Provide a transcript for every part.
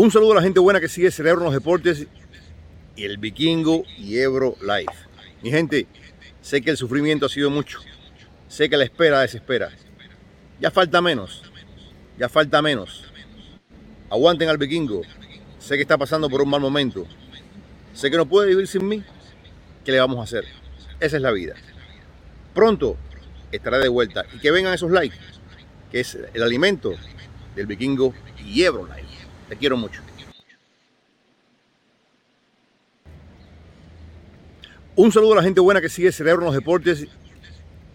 Un saludo a la gente buena que sigue Cerebro en los Deportes y el Vikingo y Ebro Live. Mi gente, sé que el sufrimiento ha sido mucho. Sé que la espera desespera. Ya falta menos. Ya falta menos. Aguanten al Vikingo. Sé que está pasando por un mal momento. Sé que no puede vivir sin mí. ¿Qué le vamos a hacer? Esa es la vida. Pronto estará de vuelta. Y que vengan esos likes, que es el alimento del Vikingo y Ebro Live. Te quiero mucho. Un saludo a la gente buena que sigue Cerebro en los Deportes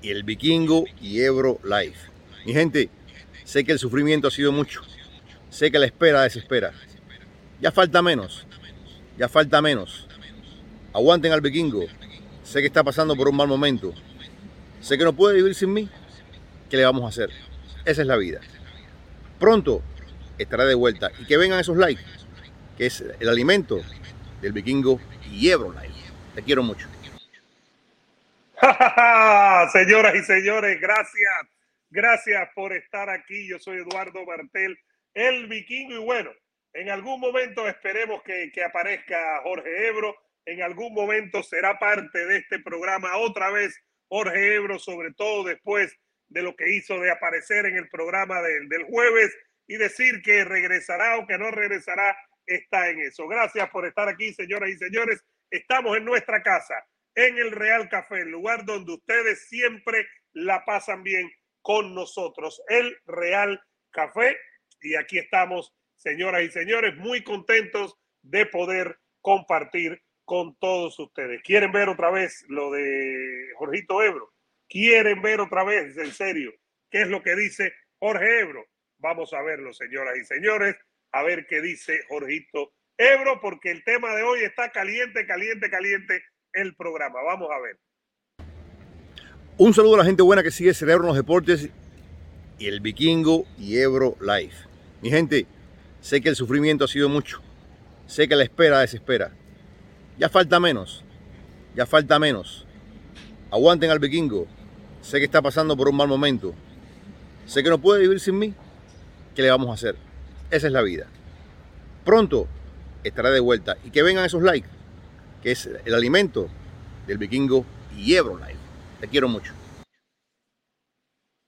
y el Vikingo y Ebro Live. Mi gente, sé que el sufrimiento ha sido mucho. Sé que la espera desespera. Ya falta menos. Ya falta menos. Aguanten al Vikingo. Sé que está pasando por un mal momento. Sé que no puede vivir sin mí. ¿Qué le vamos a hacer? Esa es la vida. Pronto estará de vuelta. Y que vengan esos likes, que es el alimento del Vikingo y Ebro Live. Te quiero mucho. Señoras y señores, gracias. Gracias por estar aquí. Yo soy Eduardo Martel, el vikingo. Y bueno, en algún momento esperemos que, que aparezca Jorge Ebro. En algún momento será parte de este programa otra vez Jorge Ebro, sobre todo después de lo que hizo de aparecer en el programa del, del jueves y decir que regresará o que no regresará, está en eso. Gracias por estar aquí, señoras y señores. Estamos en nuestra casa en el Real Café, el lugar donde ustedes siempre la pasan bien con nosotros, el Real Café. Y aquí estamos, señoras y señores, muy contentos de poder compartir con todos ustedes. ¿Quieren ver otra vez lo de Jorgito Ebro? ¿Quieren ver otra vez, en serio, qué es lo que dice Jorge Ebro? Vamos a verlo, señoras y señores, a ver qué dice Jorgito Ebro, porque el tema de hoy está caliente, caliente, caliente el programa. Vamos a ver. Un saludo a la gente buena que sigue Cerebro los Deportes y el Vikingo y Ebro Live. Mi gente, sé que el sufrimiento ha sido mucho. Sé que la espera desespera. Ya falta menos. Ya falta menos. Aguanten al Vikingo. Sé que está pasando por un mal momento. Sé que no puede vivir sin mí. ¿Qué le vamos a hacer? Esa es la vida. Pronto estará de vuelta. Y que vengan esos likes que es el alimento del vikingo y Ebro Live. Te quiero mucho.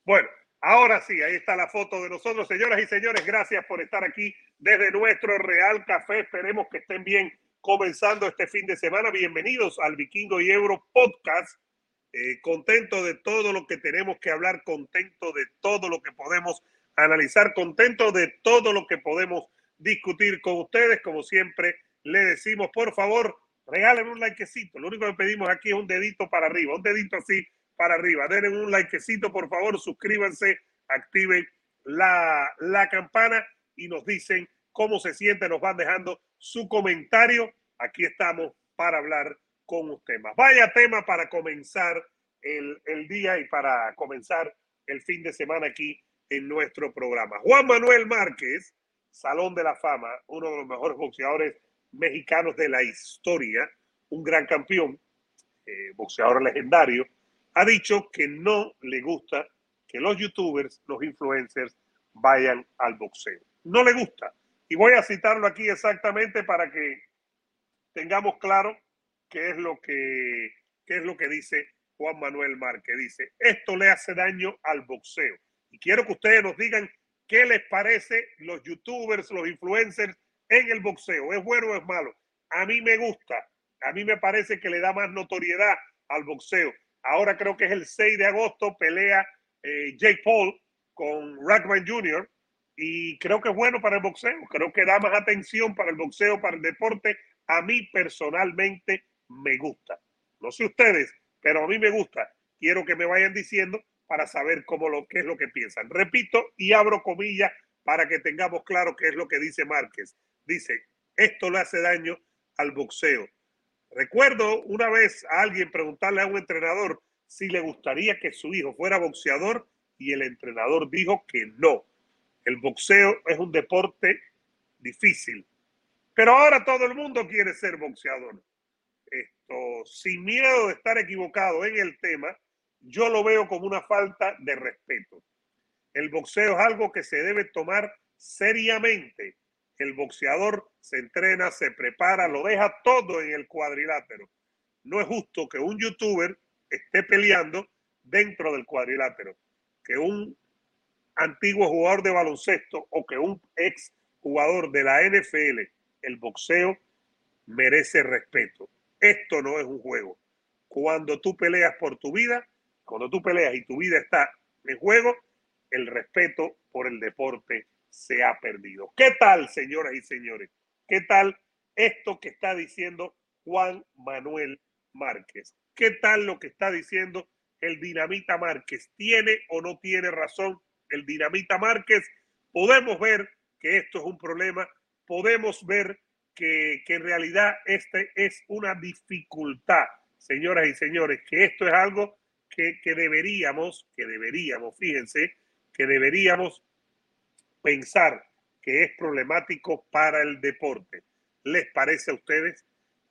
Bueno, ahora sí, ahí está la foto de nosotros. Señoras y señores, gracias por estar aquí desde nuestro Real Café. Esperemos que estén bien comenzando este fin de semana. Bienvenidos al Vikingo y Ebro Podcast. Eh, contento de todo lo que tenemos que hablar, contento de todo lo que podemos analizar, contento de todo lo que podemos discutir con ustedes. Como siempre, le decimos, por favor, regalen un likecito. Lo único que pedimos aquí es un dedito para arriba, un dedito así para arriba. Denle un likecito, por favor, suscríbanse, activen la, la campana y nos dicen cómo se siente, nos van dejando su comentario. Aquí estamos para hablar con usted más. Vaya tema para comenzar el, el día y para comenzar el fin de semana aquí en nuestro programa. Juan Manuel Márquez, Salón de la Fama, uno de los mejores boxeadores mexicanos de la historia, un gran campeón, eh, boxeador legendario, ha dicho que no le gusta que los youtubers, los influencers, vayan al boxeo. No le gusta. Y voy a citarlo aquí exactamente para que tengamos claro qué es lo que, qué es lo que dice Juan Manuel Márquez. Dice, esto le hace daño al boxeo. Y quiero que ustedes nos digan qué les parece los youtubers, los influencers en el boxeo. ¿Es bueno o es malo? A mí me gusta. A mí me parece que le da más notoriedad al boxeo. Ahora creo que es el 6 de agosto, pelea eh, Jake Paul con Rackman Jr. Y creo que es bueno para el boxeo. Creo que da más atención para el boxeo, para el deporte. A mí personalmente me gusta. No sé ustedes, pero a mí me gusta. Quiero que me vayan diciendo para saber cómo lo, qué es lo que piensan. Repito y abro comillas para que tengamos claro qué es lo que dice Márquez dice, esto le hace daño al boxeo. Recuerdo una vez a alguien preguntarle a un entrenador si le gustaría que su hijo fuera boxeador y el entrenador dijo que no. El boxeo es un deporte difícil, pero ahora todo el mundo quiere ser boxeador. Esto, sin miedo de estar equivocado en el tema, yo lo veo como una falta de respeto. El boxeo es algo que se debe tomar seriamente El boxeador se entrena, se prepara, lo deja todo en el cuadrilátero. No es justo que un youtuber esté peleando dentro del cuadrilátero, que un antiguo jugador de baloncesto o que un ex jugador de la NFL, el boxeo merece respeto. Esto no es un juego. Cuando tú peleas por tu vida, cuando tú peleas y tu vida está en juego, el respeto por el deporte se ha perdido. ¿Qué tal, señoras y señores? ¿Qué tal esto que está diciendo Juan Manuel Márquez? ¿Qué tal lo que está diciendo el Dinamita Márquez? ¿Tiene o no tiene razón el Dinamita Márquez? Podemos ver que esto es un problema, podemos ver que, en realidad este es una dificultad, señoras y señores, que esto es algo que, deberíamos, que deberíamos, fíjense, que deberíamos pensar que es problemático para el deporte. ¿Les parece a ustedes?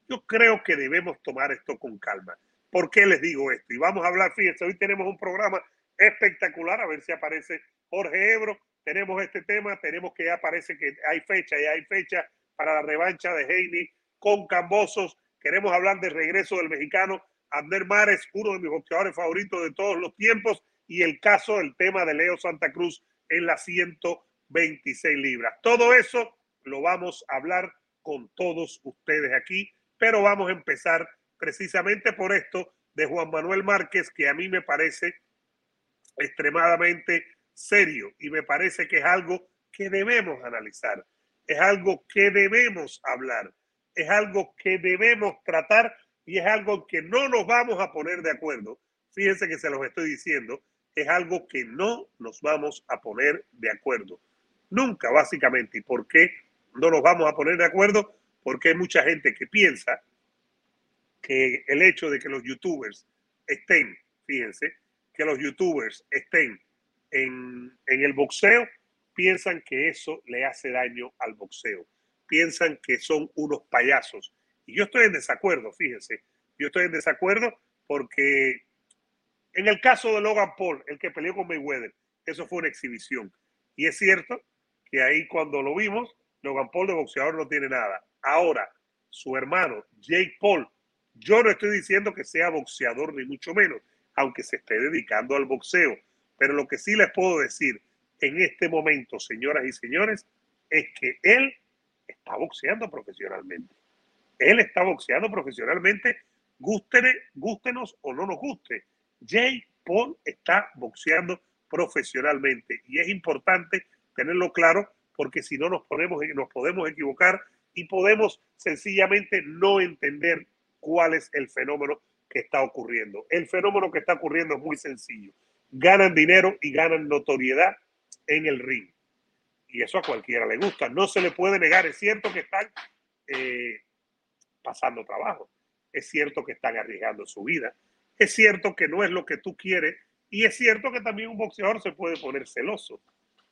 Yo creo que debemos tomar esto con calma. ¿Por qué les digo esto? Y vamos a hablar, fíjense, hoy tenemos un programa espectacular, a ver si aparece Jorge Ebro. Tenemos este tema, tenemos que ya parece que hay fecha, y hay fecha para la revancha de Heine con Cambosos. Queremos hablar del regreso del mexicano Abner Mares, uno de mis boxeadores favoritos de todos los tiempos, y el caso, el tema de Leo Santa Cruz en la 126 libras. Todo eso lo vamos a hablar con todos ustedes aquí, pero vamos a empezar precisamente por esto de Juan Manuel Márquez, que a mí me parece extremadamente serio y me parece que es algo que debemos analizar, es algo que debemos hablar, es algo que debemos tratar y es algo que no nos vamos a poner de acuerdo. Fíjense que se los estoy diciendo, es algo que no nos vamos a poner de acuerdo. Nunca, básicamente. ¿Y por qué no nos vamos a poner de acuerdo? Porque hay mucha gente que piensa que el hecho de que los youtubers estén, fíjense, que los youtubers estén en, en el boxeo, piensan que eso le hace daño al boxeo. Piensan que son unos payasos. Y yo estoy en desacuerdo, fíjense. Yo estoy en desacuerdo porque en el caso de Logan Paul, el que peleó con Mayweather, eso fue una exhibición. Y es cierto que ahí cuando lo vimos, Logan Paul de boxeador no tiene nada. Ahora, su hermano, Jake Paul, yo no estoy diciendo que sea boxeador ni mucho menos, aunque se esté dedicando al boxeo. Pero lo que sí les puedo decir en este momento, señoras y señores, es que él está boxeando profesionalmente. Él está boxeando profesionalmente, gústenos o no nos guste. Jay Paul está boxeando profesionalmente y es importante tenerlo claro porque si no nos, ponemos, nos podemos equivocar y podemos sencillamente no entender cuál es el fenómeno que está ocurriendo. El fenómeno que está ocurriendo es muy sencillo. Ganan dinero y ganan notoriedad en el ring. Y eso a cualquiera le gusta. No se le puede negar. Es cierto que están eh, pasando trabajo. Es cierto que están arriesgando su vida. Es cierto que no es lo que tú quieres y es cierto que también un boxeador se puede poner celoso.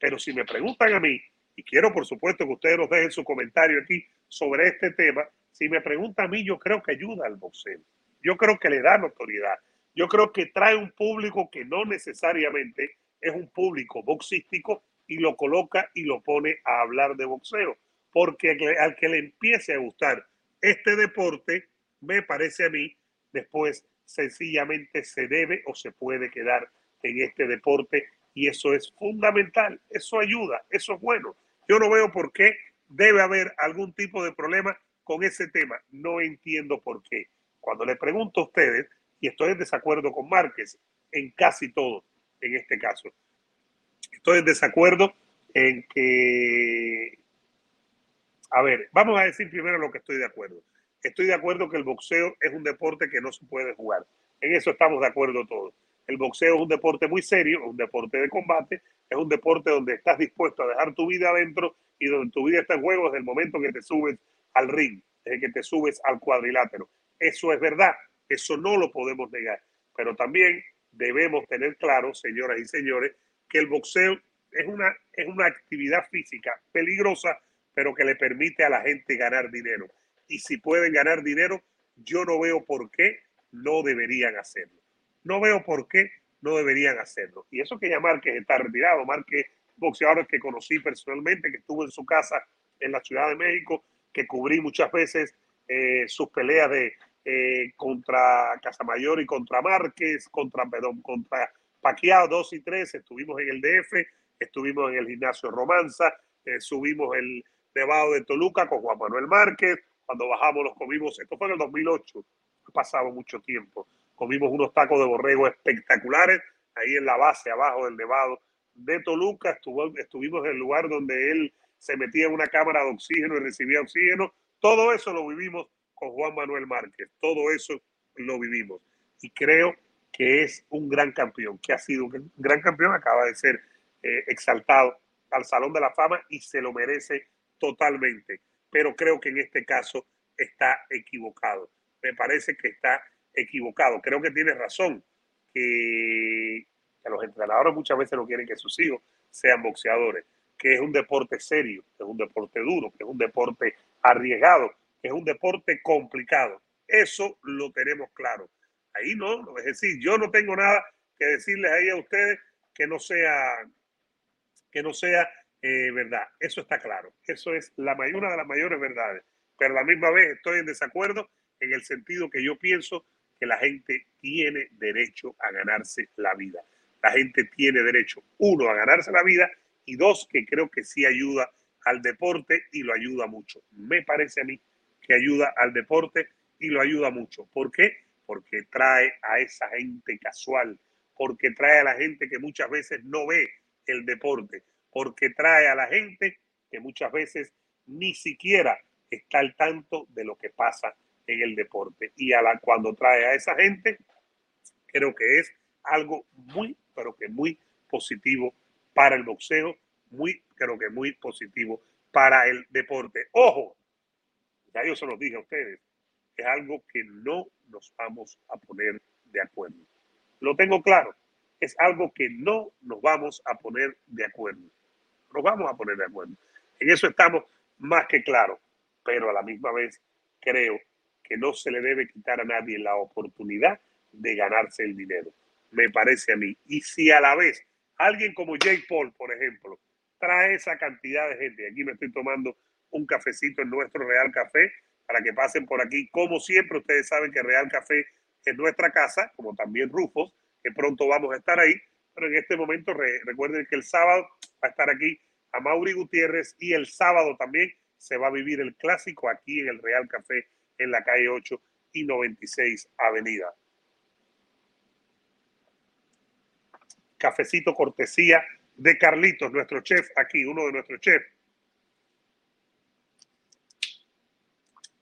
Pero si me preguntan a mí, y quiero por supuesto que ustedes nos dejen su comentario aquí sobre este tema, si me preguntan a mí, yo creo que ayuda al boxeo. Yo creo que le da notoriedad. Yo creo que trae un público que no necesariamente es un público boxístico y lo coloca y lo pone a hablar de boxeo. Porque al que le empiece a gustar este deporte, me parece a mí, después sencillamente se debe o se puede quedar en este deporte y eso es fundamental, eso ayuda, eso es bueno. Yo no veo por qué debe haber algún tipo de problema con ese tema, no entiendo por qué. Cuando le pregunto a ustedes, y estoy en desacuerdo con Márquez en casi todo, en este caso, estoy en desacuerdo en que, a ver, vamos a decir primero lo que estoy de acuerdo estoy de acuerdo que el boxeo es un deporte que no se puede jugar. En eso estamos de acuerdo todos. El boxeo es un deporte muy serio, un deporte de combate, es un deporte donde estás dispuesto a dejar tu vida adentro y donde tu vida está en juego desde el momento que te subes al ring, desde que te subes al cuadrilátero. Eso es verdad, eso no lo podemos negar. Pero también debemos tener claro, señoras y señores, que el boxeo es una, es una actividad física peligrosa, pero que le permite a la gente ganar dinero y si pueden ganar dinero, yo no veo por qué no deberían hacerlo. No veo por qué no deberían hacerlo. Y eso que ya Márquez está retirado, Márquez, boxeador que conocí personalmente, que estuvo en su casa en la Ciudad de México, que cubrí muchas veces eh, sus peleas de eh, contra Casamayor y contra Márquez, contra, perdón, contra Paquiao 2 y 3, estuvimos en el DF, estuvimos en el gimnasio Romanza, eh, subimos el Nevado de Toluca con Juan Manuel Márquez, cuando bajamos los comimos, esto fue en el 2008, ha pasado mucho tiempo, comimos unos tacos de borrego espectaculares ahí en la base abajo del Nevado de Toluca, estuvo, estuvimos en el lugar donde él se metía en una cámara de oxígeno y recibía oxígeno, todo eso lo vivimos con Juan Manuel Márquez, todo eso lo vivimos. Y creo que es un gran campeón, que ha sido un gran campeón, acaba de ser eh, exaltado al Salón de la Fama y se lo merece totalmente. Pero creo que en este caso está equivocado. Me parece que está equivocado. Creo que tiene razón que, los entrenadores muchas veces no quieren que sus hijos sean boxeadores, que es un deporte serio, que es un deporte duro, que es un deporte arriesgado, que es un deporte complicado. Eso lo tenemos claro. Ahí no, es decir, yo no tengo nada que decirles ahí a ustedes que no sea que no sea eh, verdad. Eso está claro. Eso es la una de las mayores verdades. Pero la misma vez estoy en desacuerdo en el sentido que yo pienso que la gente tiene derecho a ganarse la vida. La gente tiene derecho, uno, a ganarse la vida y dos, que creo que sí ayuda al deporte y lo ayuda mucho. Me parece a mí que ayuda al deporte y lo ayuda mucho. ¿Por qué? Porque trae a esa gente casual, porque trae a la gente que muchas veces no ve el deporte, porque trae a la gente que muchas veces ni siquiera está al tanto de lo que pasa en el deporte. Y a la, cuando trae a esa gente, creo que es algo muy, pero que muy positivo para el boxeo, muy, creo que muy positivo para el deporte. Ojo, ya yo se los dije a ustedes, es algo que no nos vamos a poner de acuerdo. Lo tengo claro es algo que no nos vamos a poner de acuerdo. Nos vamos a poner de acuerdo. En eso estamos más que claros, pero a la misma vez creo que no se le debe quitar a nadie la oportunidad de ganarse el dinero. Me parece a mí. Y si a la vez alguien como Jake Paul, por ejemplo, trae esa cantidad de gente, aquí me estoy tomando un cafecito en nuestro Real Café para que pasen por aquí. Como siempre, ustedes saben que Real Café es nuestra casa, como también Rufos, que pronto vamos a estar ahí, pero en este momento recuerden que el sábado va a estar aquí a Mauri Gutiérrez y el sábado también se va a vivir el clásico aquí en el Real Café en la calle 8 y 96 Avenida. Cafecito cortesía de Carlitos, nuestro chef aquí, uno de nuestros chefs.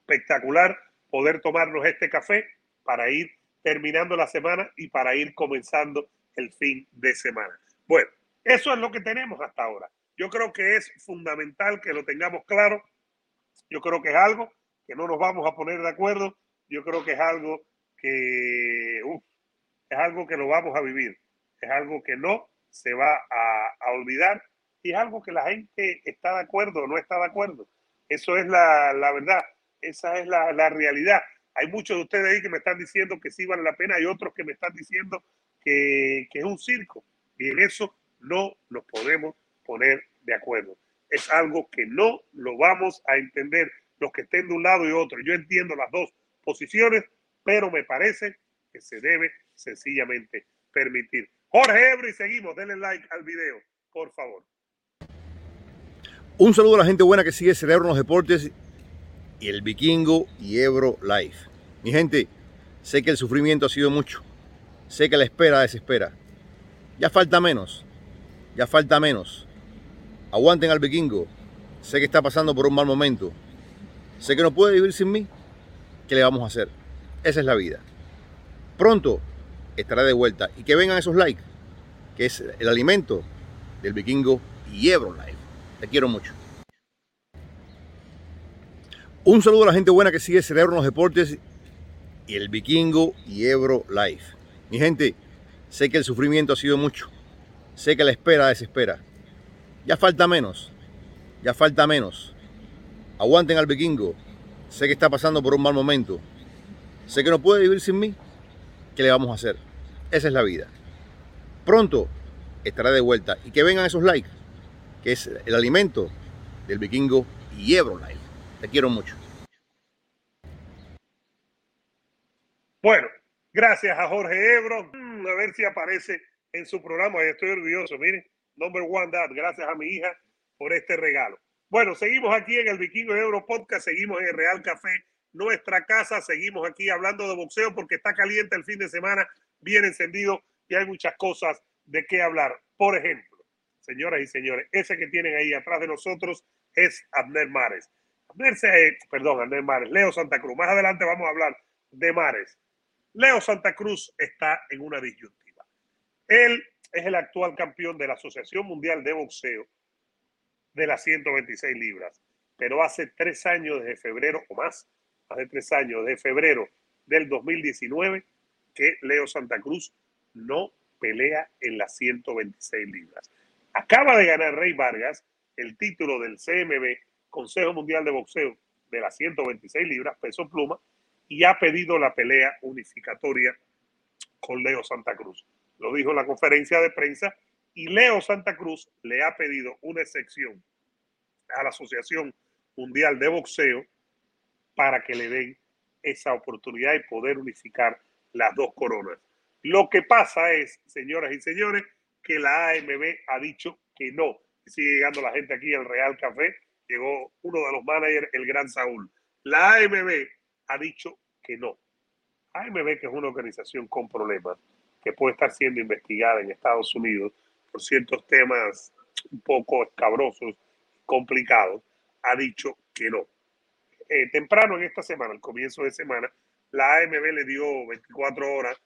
Espectacular poder tomarnos este café para ir terminando la semana y para ir comenzando el fin de semana. Bueno, eso es lo que tenemos hasta ahora. Yo creo que es fundamental que lo tengamos claro. Yo creo que es algo que no nos vamos a poner de acuerdo. Yo creo que es algo que es algo que lo vamos a vivir. Es algo que no se va a, olvidar y es algo que la gente está de acuerdo o no está de acuerdo. Eso es la, verdad. Esa es la, la realidad. Hay muchos de ustedes ahí que me están diciendo que sí vale la pena, hay otros que me están diciendo que, es un circo. Y en eso no nos podemos poner de acuerdo. Es algo que no lo vamos a entender los que estén de un lado y otro. Yo entiendo las dos posiciones, pero me parece que se debe sencillamente permitir. Jorge Ebro y seguimos. Denle like al video, por favor. Un saludo a la gente buena que sigue Cerebro en los Deportes y el Vikingo y Ebro Life. Mi gente, sé que el sufrimiento ha sido mucho. Sé que la espera desespera. Ya falta menos. Ya falta menos. Aguanten al Vikingo. Sé que está pasando por un mal momento. Sé que no puede vivir sin mí. ¿Qué le vamos a hacer? Esa es la vida. Pronto estará de vuelta. Y que vengan esos likes, que es el alimento del Vikingo y Ebro Life. Te quiero mucho. Un saludo a la gente buena que sigue Cerebro en los Deportes y el Vikingo y Ebro Life. Mi gente, sé que el sufrimiento ha sido mucho. Sé que la espera desespera. Ya falta menos. Ya falta menos. Aguanten al Vikingo. Sé que está pasando por un mal momento. Sé que no puede vivir sin mí. ¿Qué le vamos a hacer? Esa es la vida. Pronto estará de vuelta. Y que vengan esos likes, que es el alimento del Vikingo y Ebro Live. Te quiero mucho. Bueno, gracias a Jorge Ebro. Mm, a ver si aparece en su programa. Estoy orgulloso. Miren, number one dad. Gracias a mi hija por este regalo. Bueno, seguimos aquí en el Vikingo Ebro Podcast. Seguimos en el Real Café, nuestra casa. Seguimos aquí hablando de boxeo porque está caliente el fin de semana, bien encendido y hay muchas cosas de qué hablar. Por ejemplo, señoras y señores, ese que tienen ahí atrás de nosotros es Abner Mares. Abner, perdón, Abner Mares, Leo Santa Cruz. Más adelante vamos a hablar de Mares. Leo Santa Cruz está en una disyuntiva. Él es el actual campeón de la Asociación Mundial de Boxeo de las 126 libras, pero hace tres años, desde febrero o más, hace tres años, de febrero del 2019, que Leo Santa Cruz no pelea en las 126 libras. Acaba de ganar Rey Vargas el título del CMB, Consejo Mundial de Boxeo, de las 126 libras, peso pluma, y ha pedido la pelea unificatoria con Leo Santa Cruz. Lo dijo en la conferencia de prensa y Leo Santa Cruz le ha pedido una excepción a la Asociación Mundial de Boxeo para que le den esa oportunidad y poder unificar las dos coronas. Lo que pasa es, señoras y señores, que la AMB ha dicho que no. Sigue llegando la gente aquí al Real Café. Llegó uno de los managers, el gran Saúl. La AMB ha dicho que no. AMB, que es una organización con problemas, que puede estar siendo investigada en Estados Unidos por ciertos temas un poco escabrosos, complicados, ha dicho que no. Eh, temprano en esta semana, al comienzo de semana, la AMB le dio 24 horas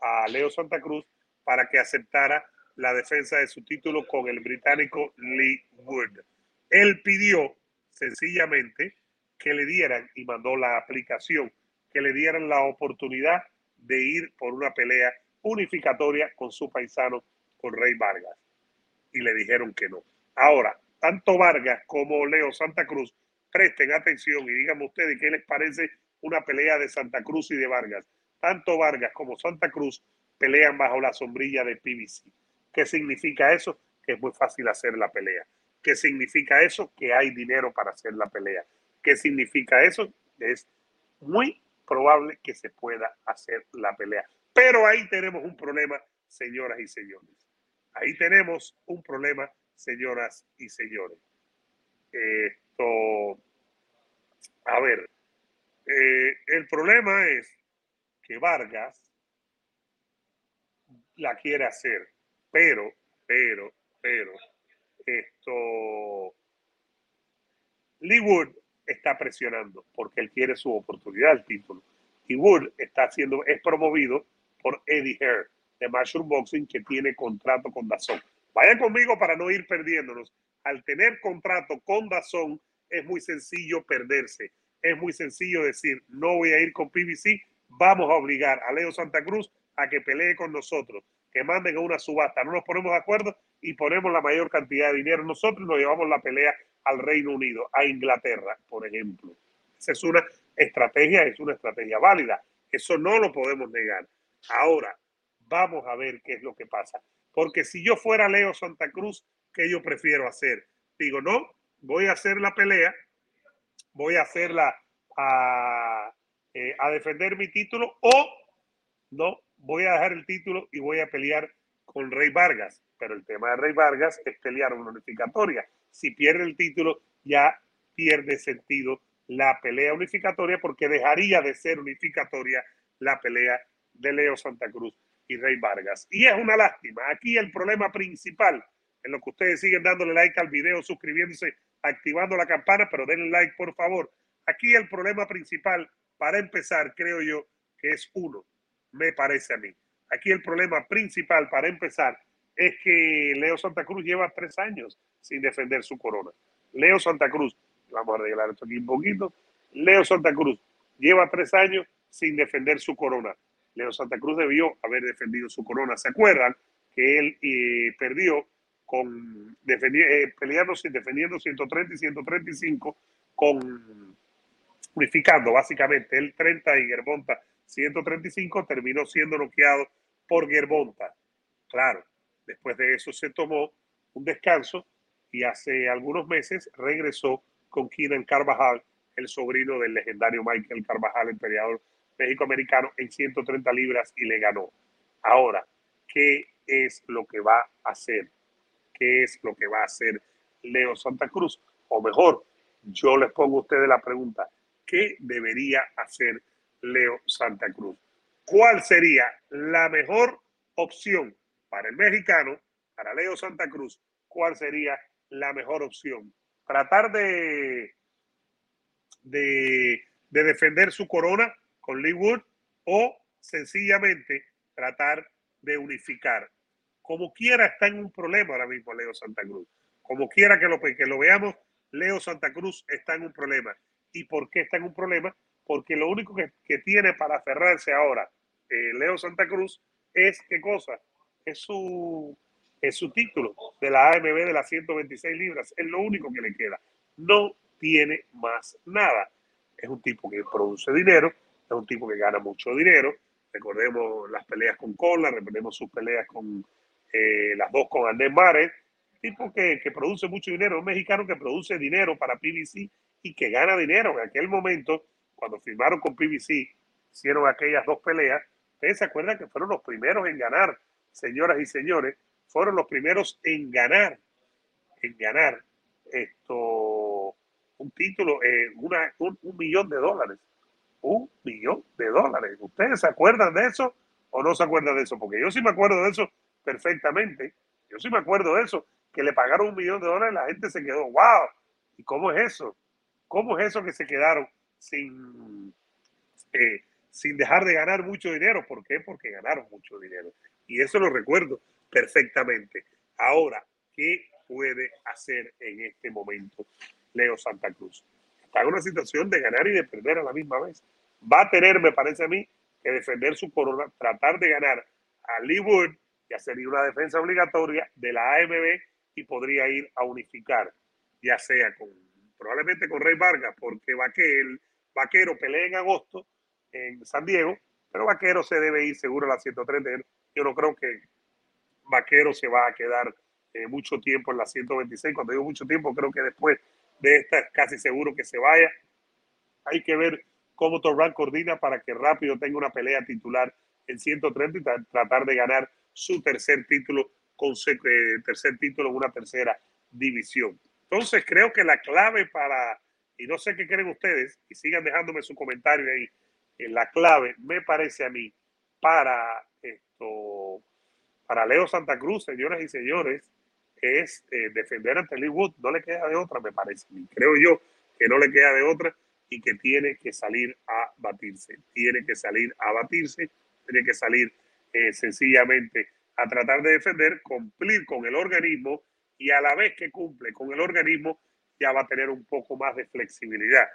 a Leo Santa Cruz para que aceptara la defensa de su título con el británico Lee Wood. Él pidió sencillamente que le dieran y mandó la aplicación, que le dieran la oportunidad de ir por una pelea unificatoria con su paisano, con Rey Vargas. Y le dijeron que no. Ahora, tanto Vargas como Leo Santa Cruz, presten atención y díganme ustedes qué les parece una pelea de Santa Cruz y de Vargas. Tanto Vargas como Santa Cruz pelean bajo la sombrilla de PBC. ¿Qué significa eso? Que es muy fácil hacer la pelea. ¿Qué significa eso? Que hay dinero para hacer la pelea. ¿Qué significa eso? Es muy probable que se pueda hacer la pelea. Pero ahí tenemos un problema, señoras y señores. Ahí tenemos un problema, señoras y señores. Esto, a ver, eh, el problema es que Vargas la quiere hacer, pero, pero, pero, esto, Lee Wood está presionando porque él quiere su oportunidad al título. Y Wood está haciendo, es promovido por Eddie Hare de Mushroom Boxing que tiene contrato con Dazón. Vaya conmigo para no ir perdiéndonos. Al tener contrato con Dazón es muy sencillo perderse. Es muy sencillo decir, no voy a ir con PBC, vamos a obligar a Leo Santa Cruz a que pelee con nosotros, que manden a una subasta. No nos ponemos de acuerdo y ponemos la mayor cantidad de dinero nosotros nos llevamos la pelea al Reino Unido, a Inglaterra, por ejemplo. Esa es una estrategia, es una estrategia válida. Eso no lo podemos negar. Ahora, vamos a ver qué es lo que pasa. Porque si yo fuera Leo Santa Cruz, ¿qué yo prefiero hacer? Digo, no, voy a hacer la pelea, voy a hacerla a, eh, a defender mi título o no, voy a dejar el título y voy a pelear con Rey Vargas. Pero el tema de Rey Vargas es pelear una unificatoria. Si pierde el título, ya pierde sentido la pelea unificatoria porque dejaría de ser unificatoria la pelea de Leo Santa Cruz y Rey Vargas. Y es una lástima. Aquí el problema principal, en lo que ustedes siguen dándole like al video, suscribiéndose, activando la campana, pero denle like por favor. Aquí el problema principal, para empezar, creo yo, que es uno, me parece a mí. Aquí el problema principal, para empezar, es que Leo Santa Cruz lleva tres años sin defender su corona. Leo Santa Cruz, vamos a arreglar esto aquí un poquito. Leo Santa Cruz lleva tres años sin defender su corona. Leo Santa Cruz debió haber defendido su corona. ¿Se acuerdan que él eh, perdió con eh, peleando, defendiendo 130 y 135 con unificando básicamente el 30 y Germonta 135 terminó siendo noqueado por Germonta. Claro, después de eso se tomó un descanso y hace algunos meses regresó con Keenan Carvajal, el sobrino del legendario Michael Carvajal, el peleador México-americano, en 130 libras y le ganó. Ahora, ¿qué es lo que va a hacer? ¿Qué es lo que va a hacer Leo Santa Cruz? O mejor, yo les pongo a ustedes la pregunta, ¿qué debería hacer Leo Santa Cruz? ¿Cuál sería la mejor opción para el mexicano, para Leo Santa Cruz? ¿Cuál sería la mejor opción? Tratar de, de, de defender su corona con Lee Wood o sencillamente tratar de unificar. Como quiera está en un problema ahora mismo Leo Santa Cruz. Como quiera que lo, que lo veamos, Leo Santa Cruz está en un problema. ¿Y por qué está en un problema? Porque lo único que, tiene para aferrarse ahora eh, Leo Santa Cruz es qué cosa? Es su, es su título de la AMB de las 126 libras. Es lo único que le queda. No tiene más nada. Es un tipo que produce dinero, es un tipo que gana mucho dinero. Recordemos las peleas con Cola, recordemos sus peleas con eh, las dos con Andrés Mares tipo que, que, produce mucho dinero, un mexicano que produce dinero para PBC y que gana dinero. En aquel momento, cuando firmaron con PBC, hicieron aquellas dos peleas. Ustedes se acuerdan que fueron los primeros en ganar, señoras y señores, fueron los primeros en ganar, en ganar esto, un título, eh, un, millón de dólares. Un millón de dólares. ¿Ustedes se acuerdan de eso o no se acuerdan de eso? Porque yo sí me acuerdo de eso perfectamente. Yo sí me acuerdo de eso que le pagaron un millón de dólares, la gente se quedó, wow, ¿y cómo es eso? ¿Cómo es eso que se quedaron sin, eh, sin dejar de ganar mucho dinero? ¿Por qué? Porque ganaron mucho dinero. Y eso lo recuerdo perfectamente. Ahora, ¿qué puede hacer en este momento Leo Santa Cruz? Está en una situación de ganar y de perder a la misma vez. Va a tener, me parece a mí, que defender su corona, tratar de ganar a Lee Wood y hacer una defensa obligatoria de la AMB y podría ir a unificar, ya sea con probablemente con Rey Vargas, porque Vaquero, Vaquero pelea en agosto en San Diego, pero Vaquero se debe ir seguro a la 130. Yo no creo que Vaquero se va a quedar eh, mucho tiempo en la 126. Cuando digo mucho tiempo, creo que después de esta es casi seguro que se vaya. Hay que ver cómo Torran coordina para que rápido tenga una pelea titular en 130 y tratar de ganar su tercer título con eh, tercer título en una tercera división. Entonces creo que la clave para, y no sé qué creen ustedes, y sigan dejándome su comentario ahí, en la clave me parece a mí para esto, para Leo Santa Cruz, señoras y señores, es eh, defender ante Lee Wood. No le queda de otra, me parece. Creo yo que no le queda de otra y que tiene que salir a batirse. Tiene que salir a batirse, tiene que salir eh, sencillamente a tratar de defender, cumplir con el organismo y a la vez que cumple con el organismo ya va a tener un poco más de flexibilidad.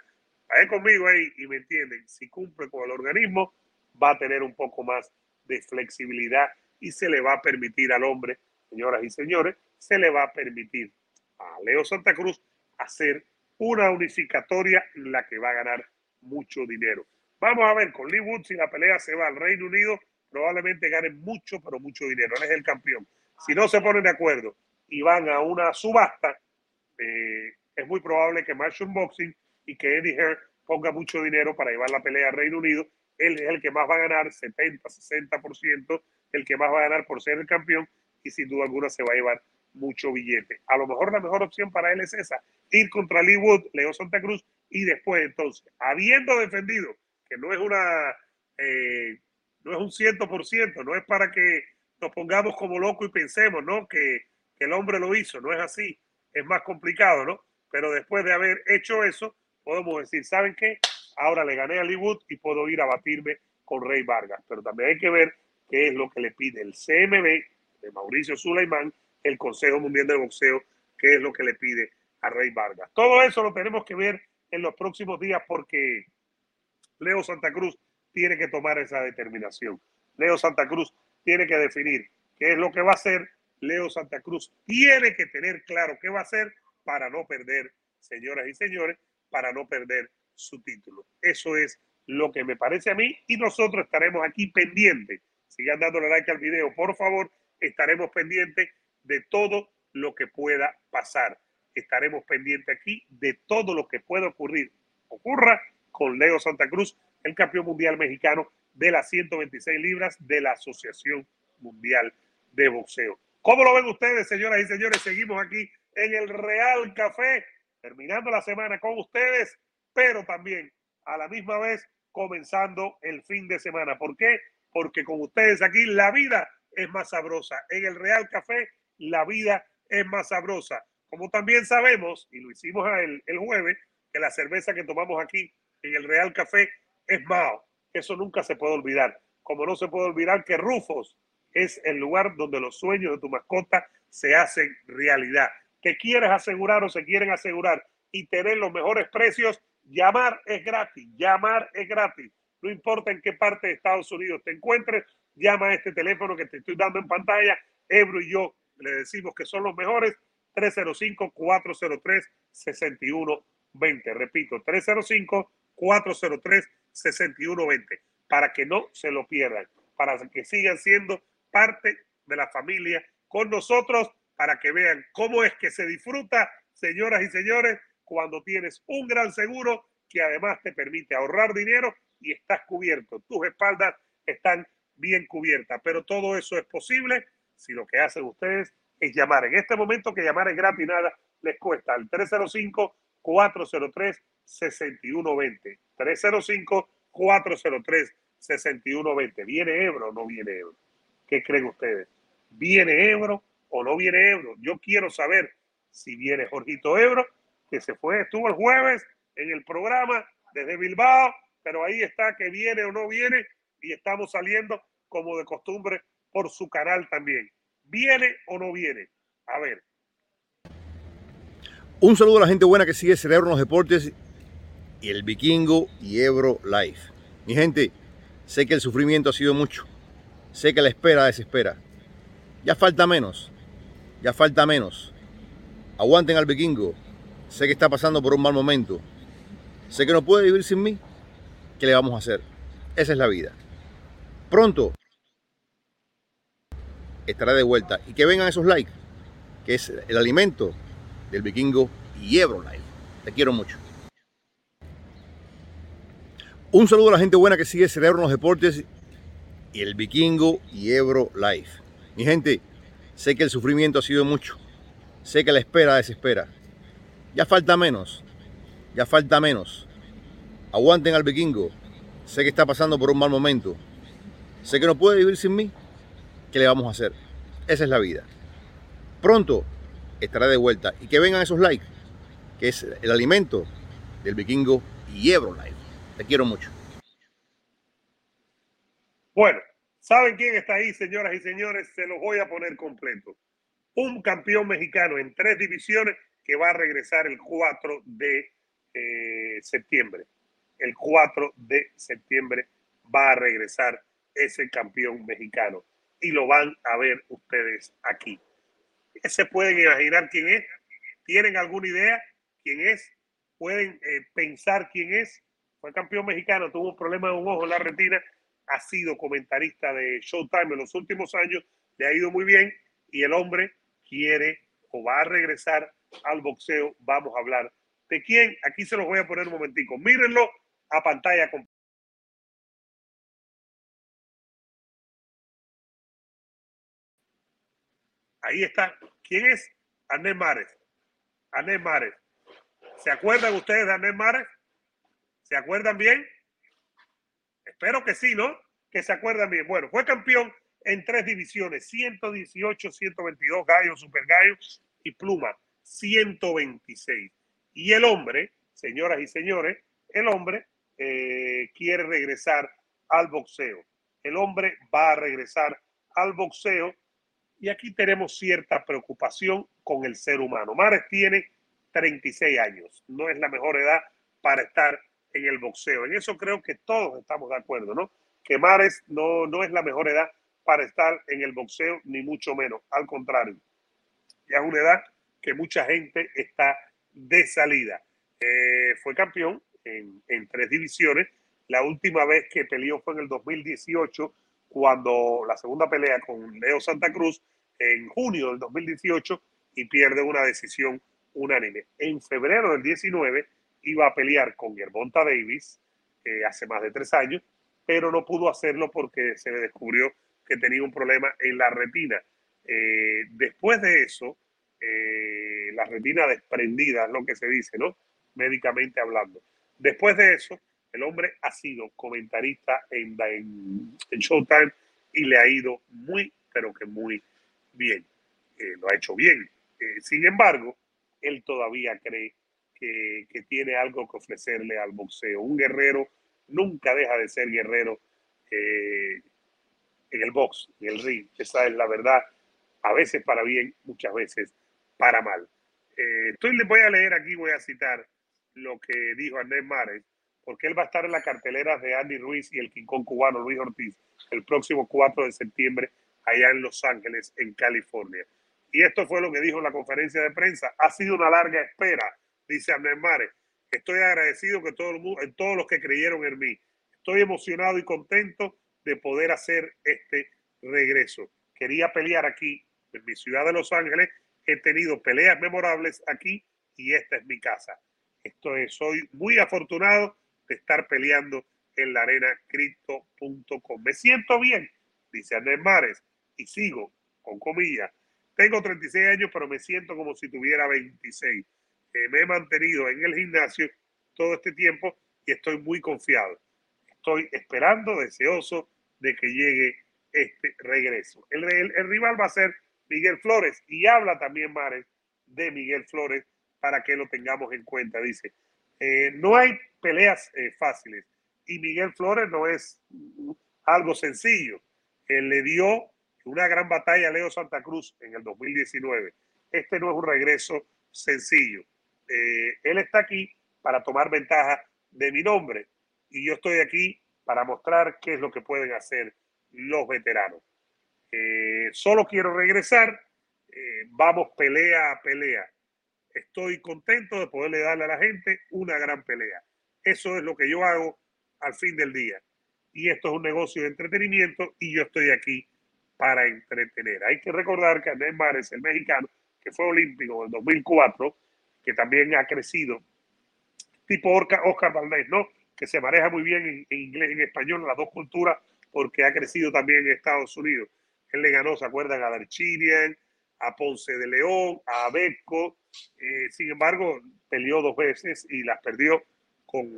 Vayan conmigo ahí y me entienden, si cumple con el organismo va a tener un poco más de flexibilidad y se le va a permitir al hombre, señoras y señores, se le va a permitir a Leo Santa Cruz hacer una unificatoria en la que va a ganar mucho dinero. Vamos a ver con Lee Woods si la pelea se va al Reino Unido probablemente ganen mucho, pero mucho dinero. Él es el campeón. Si no se ponen de acuerdo y van a una subasta, eh, es muy probable que Marshall Boxing y que Eddie Hearn ponga mucho dinero para llevar la pelea al Reino Unido. Él es el que más va a ganar, 70, 60%, el que más va a ganar por ser el campeón y sin duda alguna se va a llevar mucho billete. A lo mejor la mejor opción para él es esa, ir contra Lee Wood, Leo Santa Cruz y después entonces, habiendo defendido, que no es una eh, no es un ciento por ciento, no es para que nos pongamos como locos y pensemos, ¿no? Que, el hombre lo hizo, no es así, es más complicado, ¿no? Pero después de haber hecho eso, podemos decir, ¿saben qué? Ahora le gané a Hollywood y puedo ir a batirme con Rey Vargas, pero también hay que ver qué es lo que le pide el CMB de Mauricio Sulaimán, el Consejo Mundial de Boxeo, qué es lo que le pide a Rey Vargas. Todo eso lo tenemos que ver en los próximos días porque Leo Santa Cruz tiene que tomar esa determinación. Leo Santa Cruz tiene que definir qué es lo que va a hacer. Leo Santa Cruz tiene que tener claro qué va a hacer para no perder, señoras y señores, para no perder su título. Eso es lo que me parece a mí y nosotros estaremos aquí pendientes. Sigan dándole like al video, por favor, estaremos pendientes de todo lo que pueda pasar. estaremos pendientes aquí de todo lo que pueda ocurrir, ocurra con Leo Santa Cruz, el campeón mundial mexicano de las 126 libras de la Asociación Mundial de Boxeo. ¿Cómo lo ven ustedes, señoras y señores? Seguimos aquí en el Real Café, terminando la semana con ustedes, pero también a la misma vez comenzando el fin de semana. ¿Por qué? Porque con ustedes aquí la vida es más sabrosa. En el Real Café la vida es más sabrosa. Como también sabemos, y lo hicimos el, el jueves, que la cerveza que tomamos aquí en el Real Café es Mao. Eso nunca se puede olvidar. Como no se puede olvidar que Rufos es el lugar donde los sueños de tu mascota se hacen realidad. Que quieres asegurar o se quieren asegurar y tener los mejores precios, llamar es gratis. Llamar es gratis. No importa en qué parte de Estados Unidos te encuentres, llama a este teléfono que te estoy dando en pantalla. Ebro y yo le decimos que son los mejores. 305-403-6120. Repito, 305-403-6120. Para que no se lo pierdan. Para que sigan siendo parte de la familia con nosotros. Para que vean cómo es que se disfruta, señoras y señores, cuando tienes un gran seguro que además te permite ahorrar dinero y estás cubierto. Tus espaldas están bien cubiertas. Pero todo eso es posible si lo que hacen ustedes es llamar. En este momento que llamar es gratis, nada les cuesta. Al 305-403-6120. 305-403-6120. ¿Viene Ebro o no viene Ebro? ¿Qué creen ustedes? ¿Viene Ebro o no viene Ebro? Yo quiero saber si viene Jorgito Ebro, que se fue, estuvo el jueves en el programa desde Bilbao, pero ahí está que viene o no viene y estamos saliendo como de costumbre por su canal también. ¿Viene o no viene? A ver. Un saludo a la gente buena que sigue Cerebro en los Deportes y el Vikingo y Ebro Life. Mi gente, sé que el sufrimiento ha sido mucho. Sé que la espera desespera. Ya falta menos. Ya falta menos. Aguanten al Vikingo. Sé que está pasando por un mal momento. Sé que no puede vivir sin mí. ¿Qué le vamos a hacer? Esa es la vida. Pronto estará de vuelta. Y que vengan esos likes, que es el alimento del vikingo y Ebro Live. Te quiero mucho. Un saludo a la gente buena que sigue Cerebro en los Deportes y el Vikingo y Ebro Live. Mi gente, sé que el sufrimiento ha sido mucho. Sé que la espera desespera. Ya falta menos. Ya falta menos. Aguanten al Vikingo. Sé que está pasando por un mal momento. Sé que no puede vivir sin mí. ¿qué le vamos a hacer? Esa es la vida. Pronto estará de vuelta y que vengan esos likes, que es el alimento del vikingo y Ebro Live. Te quiero mucho. Bueno, ¿saben quién está ahí, señoras y señores? Se los voy a poner completo. Un campeón mexicano en tres divisiones que va a regresar el 4 de eh, septiembre. El 4 de septiembre va a regresar ese campeón mexicano y lo van a ver ustedes aquí. ¿Se pueden imaginar quién es? ¿Tienen alguna idea quién es? ¿Pueden eh, pensar quién es? Fue campeón mexicano, tuvo un problema de un ojo en la retina, ha sido comentarista de Showtime en los últimos años, le ha ido muy bien y el hombre quiere o va a regresar al boxeo. Vamos a hablar de quién. Aquí se los voy a poner un momentico. Mírenlo a pantalla. Ahí está. ¿Quién es? Anel Mares. Anel Mares. ¿Se acuerdan ustedes de Anel Mares? ¿Se acuerdan bien? Espero que sí, ¿no? Que se acuerdan bien. Bueno, fue campeón en tres divisiones, 118, 122 gallos, super gallos y pluma, 126. Y el hombre, señoras y señores, el hombre eh, quiere regresar al boxeo. El hombre va a regresar al boxeo y aquí tenemos cierta preocupación con el ser humano. Mares tiene 36 años, no es la mejor edad para estar en el boxeo. En eso creo que todos estamos de acuerdo, ¿no? Que Mares no, no es la mejor edad para estar en el boxeo, ni mucho menos. Al contrario, ya es una edad que mucha gente está de salida. Eh, fue campeón en, en tres divisiones. La última vez que peleó fue en el 2018 cuando la segunda pelea con Leo Santa Cruz en junio del 2018 y pierde una decisión unánime. En febrero del 19 iba a pelear con Gervonta Davis eh, hace más de tres años, pero no pudo hacerlo porque se le descubrió que tenía un problema en la retina. Eh, después de eso, eh, la retina desprendida, es lo que se dice, ¿no? Médicamente hablando. Después de eso, el hombre ha sido comentarista en, en, Showtime y le ha ido muy, pero que muy bien. lo ha hecho bien. sin embargo, él todavía cree que, tiene algo que ofrecerle al boxeo. Un guerrero nunca deja de ser guerrero eh, en el box, en el ring. Esa es la verdad. A veces para bien, muchas veces para mal. Eh, estoy, les voy a leer aquí, voy a citar lo que dijo Andrés Mares, porque él va a estar en la cartelera de Andy Ruiz y el quincón cubano Luis Ortiz el próximo 4 de septiembre allá en Los Ángeles, en California. Y esto fue lo que dijo en la conferencia de prensa. Ha sido una larga espera, dice Andrés Mares. Estoy agradecido que todo el mundo, en todos los que creyeron en mí. Estoy emocionado y contento de poder hacer este regreso. Quería pelear aquí, en mi ciudad de Los Ángeles. He tenido peleas memorables aquí y esta es mi casa. Estoy, soy muy afortunado de estar peleando en la arena cripto.com. Me siento bien, dice Andrés Mares, y sigo, con comillas, tengo 36 años, pero me siento como si tuviera 26. Me he mantenido en el gimnasio todo este tiempo y estoy muy confiado. Estoy esperando, deseoso de que llegue este regreso. El, rival va a ser Miguel Flores y habla también Mares de Miguel Flores para que lo tengamos en cuenta. Dice, eh, no hay peleas eh, fáciles y Miguel Flores no es algo sencillo. Él le dio una gran batalla Leo Santa Cruz en el 2019. Este no es un regreso sencillo. Eh, él está aquí para tomar ventaja de mi nombre y yo estoy aquí para mostrar qué es lo que pueden hacer los veteranos. Eh, solo quiero regresar. Eh, vamos pelea a pelea. Estoy contento de poderle darle a la gente una gran pelea. Eso es lo que yo hago al fin del día. Y esto es un negocio de entretenimiento y yo estoy aquí para entretener. Hay que recordar que Andrés Mares, el mexicano, que fue olímpico en el 2004, que también ha crecido, tipo Oscar Valdés, ¿no? Que se maneja muy bien en, inglés en español, las dos culturas, porque ha crecido también en Estados Unidos. Él le ganó, ¿se acuerdan? A Darchinian, a Ponce de León, a Beco. Eh, sin embargo, peleó dos veces y las perdió con,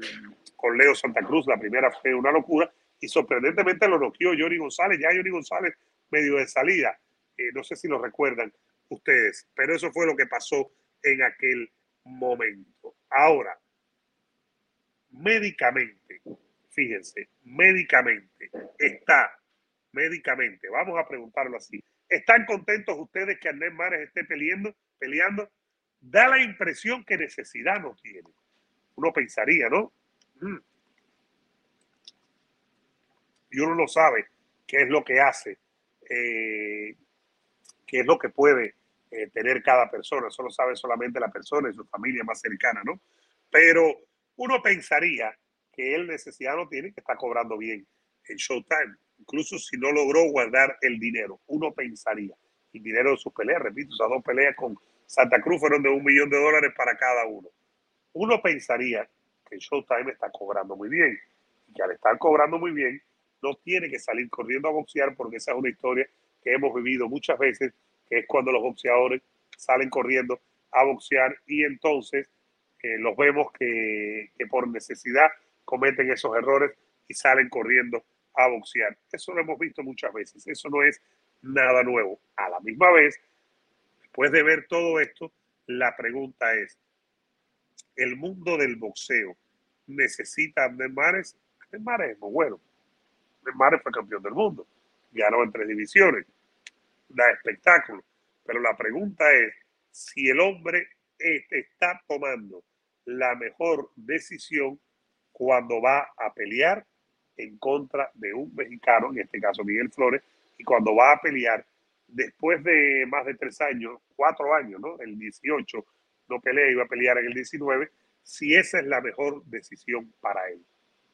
con Leo Santa Cruz. La primera fue una locura y sorprendentemente lo noqueó Johnny González. Ya Johnny González medio de salida. Eh, no sé si lo recuerdan ustedes, pero eso fue lo que pasó en aquel momento. Ahora, médicamente, fíjense, médicamente, está, médicamente, vamos a preguntarlo así, ¿están contentos ustedes que Andrés Mares esté peleando? peleando? Da la impresión que necesidad no tiene. Uno pensaría, ¿no? Mm. Y uno no sabe qué es lo que hace eh, qué es lo que puede eh, tener cada persona. Eso lo sabe solamente la persona y su familia más cercana, ¿no? Pero uno pensaría que él necesidad tiene, que está cobrando bien en Showtime, incluso si no logró guardar el dinero. Uno pensaría. El dinero de sus peleas, repito, esas dos peleas con Santa Cruz fueron de un millón de dólares para cada uno. Uno pensaría que Showtime está cobrando muy bien y que al estar cobrando muy bien, no tiene que salir corriendo a boxear porque esa es una historia que hemos vivido muchas veces, es cuando los boxeadores salen corriendo a boxear y entonces eh, los vemos que, que por necesidad cometen esos errores y salen corriendo a boxear. Eso lo hemos visto muchas veces, eso no es nada nuevo. A la misma vez, después de ver todo esto, la pregunta es, ¿el mundo del boxeo necesita a Mares? Mares es muy bueno, Mares fue campeón del mundo, ganó en tres divisiones, da espectáculo. Pero la pregunta es si el hombre está tomando la mejor decisión cuando va a pelear en contra de un mexicano, en este caso Miguel Flores, y cuando va a pelear después de más de tres años, cuatro años, ¿no? El 18 no pelea, iba a pelear en el 19, si esa es la mejor decisión para él,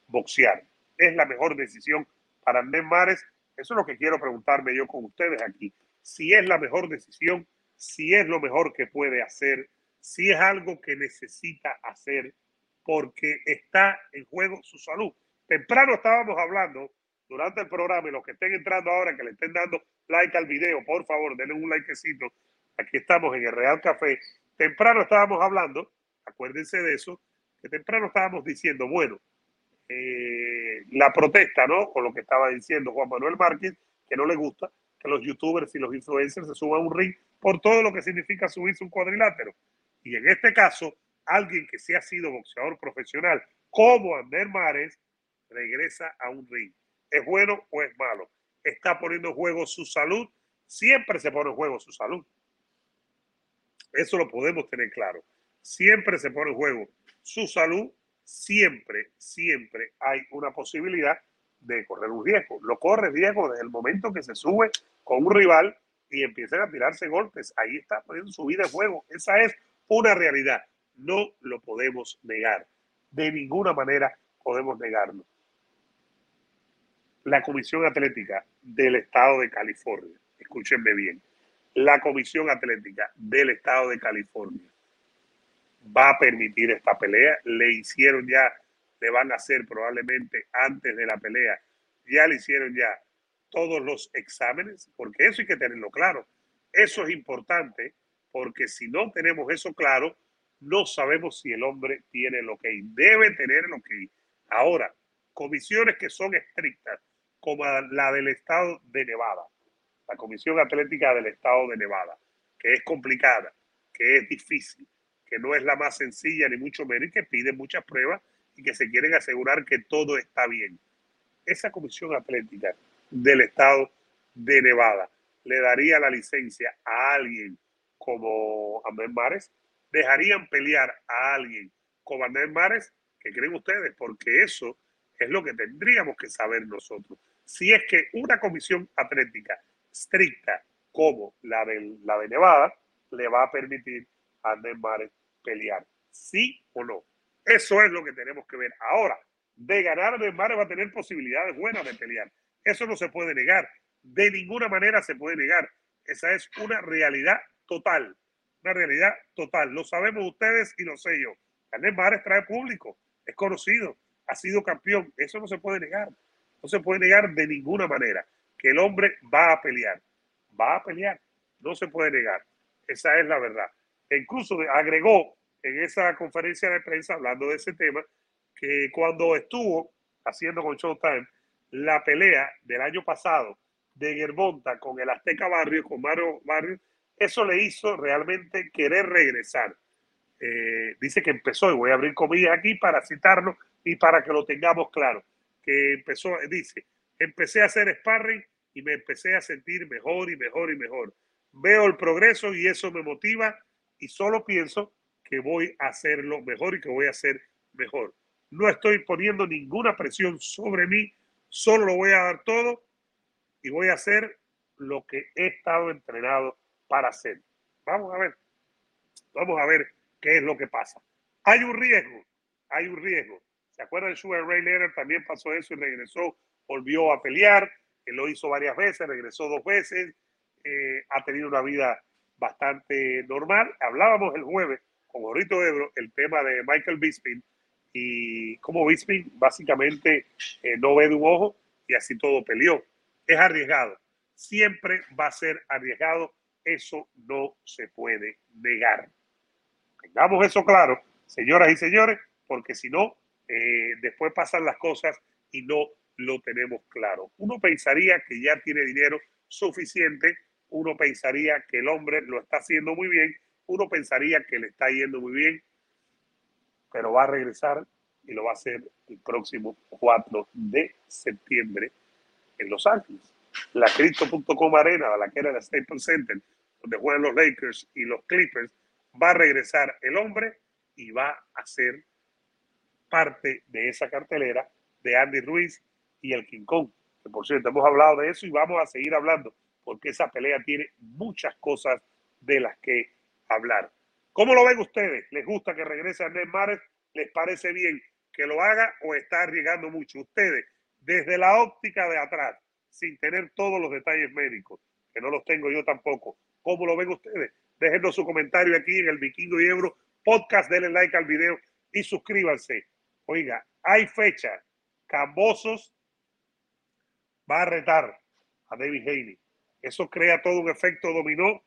boxear. Es la mejor decisión para Andrés Mares, eso es lo que quiero preguntarme yo con ustedes aquí. Si es la mejor decisión, si es lo mejor que puede hacer, si es algo que necesita hacer porque está en juego su salud. Temprano estábamos hablando durante el programa y los que estén entrando ahora, que le estén dando like al video, por favor, denle un likecito. Aquí estamos en el Real Café. Temprano estábamos hablando, acuérdense de eso, que temprano estábamos diciendo, bueno, eh, la protesta, ¿no? Con lo que estaba diciendo Juan Manuel Márquez, que no le gusta que los youtubers y los influencers se suban a un ring por todo lo que significa subirse un cuadrilátero. Y en este caso, alguien que sí ha sido boxeador profesional, como Ander Mares, regresa a un ring. ¿Es bueno o es malo? Está poniendo en juego su salud. Siempre se pone en juego su salud. Eso lo podemos tener claro. Siempre se pone en juego su salud. Siempre, siempre hay una posibilidad de correr un riesgo. Lo corre riesgo desde el momento que se sube con un rival y empiezan a tirarse golpes. Ahí está poniendo su vida en juego. Esa es una realidad. No lo podemos negar. De ninguna manera podemos negarlo. La Comisión Atlética del Estado de California, escúchenme bien, la Comisión Atlética del Estado de California va a permitir esta pelea. Le hicieron ya, le van a hacer probablemente antes de la pelea, ya le hicieron ya todos los exámenes, porque eso hay que tenerlo claro. Eso es importante, porque si no tenemos eso claro, no sabemos si el hombre tiene lo que debe tener lo que Ahora, comisiones que son estrictas, como la del estado de Nevada, la Comisión Atlética del Estado de Nevada, que es complicada, que es difícil, que no es la más sencilla ni mucho menos, y que pide muchas pruebas y que se quieren asegurar que todo está bien. Esa Comisión Atlética del Estado de Nevada le daría la licencia a alguien como Amén Mares, dejarían pelear a alguien como Amén Mares, ¿qué creen ustedes? Porque eso es lo que tendríamos que saber nosotros. Si es que una comisión atlética estricta como la de, la de Nevada le va a permitir a Mares pelear. ¿Sí o no? Eso es lo que tenemos que ver. Ahora, de ganar Mares va a tener posibilidades buenas de pelear. Eso no se puede negar. De ninguna manera se puede negar. Esa es una realidad total. Una realidad total. Lo sabemos ustedes y lo sé yo. Andrés Mares trae público. Es conocido. Ha sido campeón. Eso no se puede negar. No se puede negar de ninguna manera que el hombre va a pelear. Va a pelear. No se puede negar. Esa es la verdad. E incluso agregó en esa conferencia de prensa, hablando de ese tema, que cuando estuvo haciendo con Showtime la pelea del año pasado de Germonta con el Azteca Barrio, con Mario Barrio, eso le hizo realmente querer regresar. Eh, dice que empezó, y voy a abrir comillas aquí para citarlo y para que lo tengamos claro, que empezó, dice, empecé a hacer sparring y me empecé a sentir mejor y mejor y mejor. Veo el progreso y eso me motiva y solo pienso que voy a hacerlo mejor y que voy a hacer mejor. No estoy poniendo ninguna presión sobre mí, solo lo voy a dar todo y voy a hacer lo que he estado entrenado para hacer. Vamos a ver, vamos a ver qué es lo que pasa. Hay un riesgo, hay un riesgo. ¿Se acuerdan? Sugar Ray Leonard también pasó eso y regresó, volvió a pelear. Él lo hizo varias veces, regresó dos veces. Eh, ha tenido una vida bastante normal. Hablábamos el jueves con Gorrito Ebro el tema de Michael Bisping y cómo Bisping básicamente eh, no ve de un ojo y así todo peleó. Es arriesgado. Siempre va a ser arriesgado. Eso no se puede negar. Tengamos eso claro, señoras y señores, porque si no, eh, después pasan las cosas y no lo tenemos claro. Uno pensaría que ya tiene dinero suficiente, uno pensaría que el hombre lo está haciendo muy bien, uno pensaría que le está yendo muy bien, pero va a regresar y lo va a hacer el próximo 4 de septiembre en Los Ángeles. La Crypto.com Arena, la que era la Staples Center, donde juegan los Lakers y los Clippers, va a regresar el hombre y va a ser parte de esa cartelera de Andy Ruiz y el King Kong. Que por cierto, hemos hablado de eso y vamos a seguir hablando porque esa pelea tiene muchas cosas de las que hablar. ¿Cómo lo ven ustedes? ¿Les gusta que regrese Andrés Mares? ¿Les parece bien que lo haga o está arriesgando mucho? Ustedes, desde la óptica de atrás, sin tener todos los detalles médicos, que no los tengo yo tampoco, ¿cómo lo ven ustedes? Déjenos su comentario aquí en el Vikingo y Euro podcast. Denle like al video y suscríbanse. Oiga, hay fecha. Cambosos va a retar a David Haney. Eso crea todo un efecto dominó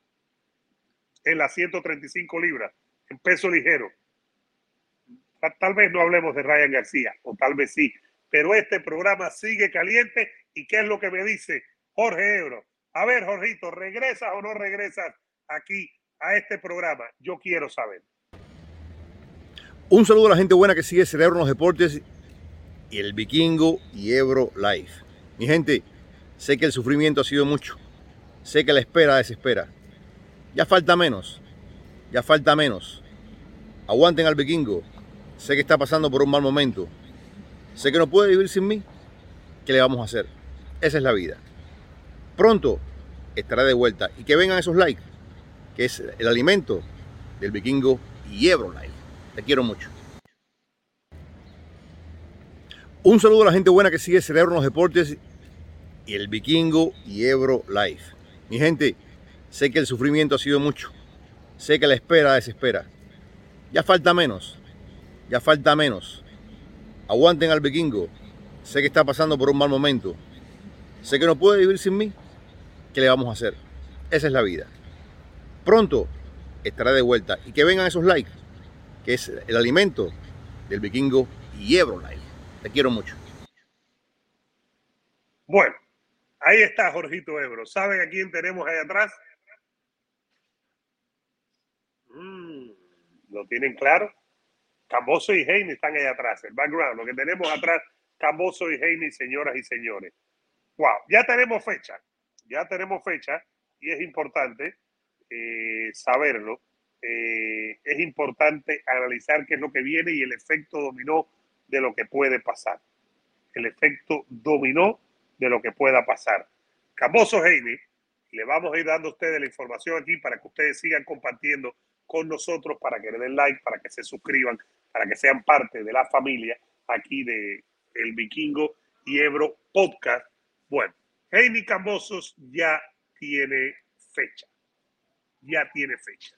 en las 135 libras, en peso ligero. Tal vez no hablemos de Ryan García, o tal vez sí, pero este programa sigue caliente. ¿Y qué es lo que me dice Jorge Ebro? A ver, Jorgito, ¿regresas o no regresas aquí a este programa? Yo quiero saber. Un saludo a la gente buena que sigue Cerebro en los Deportes y el Vikingo y Ebro Live. Mi gente, sé que el sufrimiento ha sido mucho. Sé que la espera desespera. Ya falta menos. Ya falta menos. Aguanten al Vikingo. Sé que está pasando por un mal momento. Sé que no puede vivir sin mí. ¿Qué le vamos a hacer? Esa es la vida. Pronto estará de vuelta y que vengan esos likes, que es el alimento del Vikingo y Live. Te quiero mucho. Un saludo a la gente buena que sigue Cerebro en los Deportes y el Vikingo y Ebro Live. Mi gente, sé que el sufrimiento ha sido mucho. Sé que la espera desespera. Ya falta menos. Ya falta menos. Aguanten al Vikingo. Sé que está pasando por un mal momento. Sé que no puede vivir sin mí. ¿Qué le vamos a hacer? Esa es la vida. Pronto estará de vuelta y que vengan esos likes, que es el alimento del Vikingo y Ebro Live. Te quiero mucho. Bueno, Ahí está Jorgito Ebro. ¿Saben a quién tenemos ahí atrás? Mm, ¿Lo tienen claro? Camboso y Heine están ahí atrás. El background, lo que tenemos atrás, Camboso y Heine, señoras y señores. Wow, ya tenemos fecha. Ya tenemos fecha y es importante eh, saberlo. Eh, es importante analizar qué es lo que viene y el efecto dominó de lo que puede pasar. El efecto dominó de lo que pueda pasar. Camboso Heine, le vamos a ir dando a ustedes la información aquí para que ustedes sigan compartiendo con nosotros, para que le den like, para que se suscriban, para que sean parte de la familia aquí de El Vikingo y Ebro Podcast. Bueno, Heine Cambosos ya tiene fecha. Ya tiene fecha.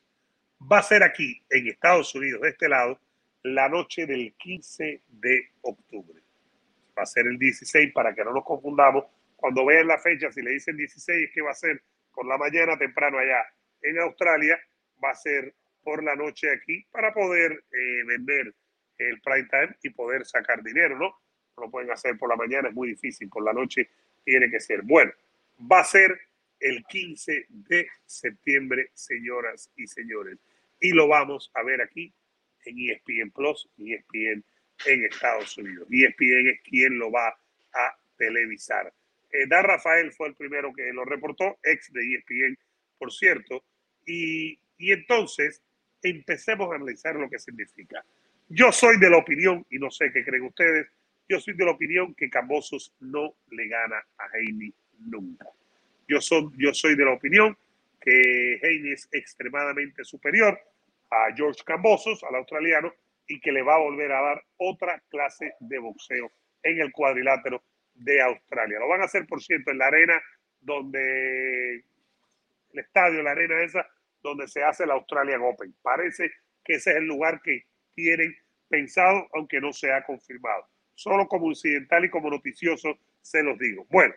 Va a ser aquí en Estados Unidos, de este lado, la noche del 15 de octubre va a ser el 16 para que no nos confundamos. Cuando vean la fecha, si le dicen 16 es que va a ser por la mañana temprano allá en Australia, va a ser por la noche aquí para poder eh, vender el prime time y poder sacar dinero, ¿no? No lo pueden hacer por la mañana, es muy difícil, por la noche tiene que ser. Bueno, va a ser el 15 de septiembre, señoras y señores. Y lo vamos a ver aquí en ESPN Plus ESPN en Estados Unidos. ESPN es quien lo va a televisar. Eh, Rafael fue el primero que lo reportó, ex de ESPN, por cierto. Y, y entonces empecemos a analizar lo que significa. Yo soy de la opinión, y no sé qué creen ustedes, yo soy de la opinión que Cambosos no le gana a Heine nunca. Yo soy, yo soy de la opinión que Heine es extremadamente superior a George Cambosos, al australiano, y que le va a volver a dar otra clase de boxeo en el cuadrilátero de Australia. Lo van a hacer, por cierto, en la arena donde el estadio, la arena esa, donde se hace el Australian Open. Parece que ese es el lugar que tienen pensado, aunque no se ha confirmado. Solo como incidental y como noticioso se los digo. Bueno,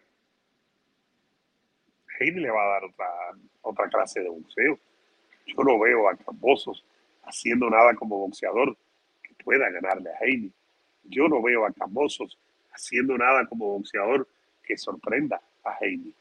Heine le va a dar otra, otra clase de boxeo. Yo no veo a Cambosos haciendo nada como boxeador pueda ganarle a Heine. Yo no veo a Cambosos haciendo nada como boxeador que sorprenda a Heine.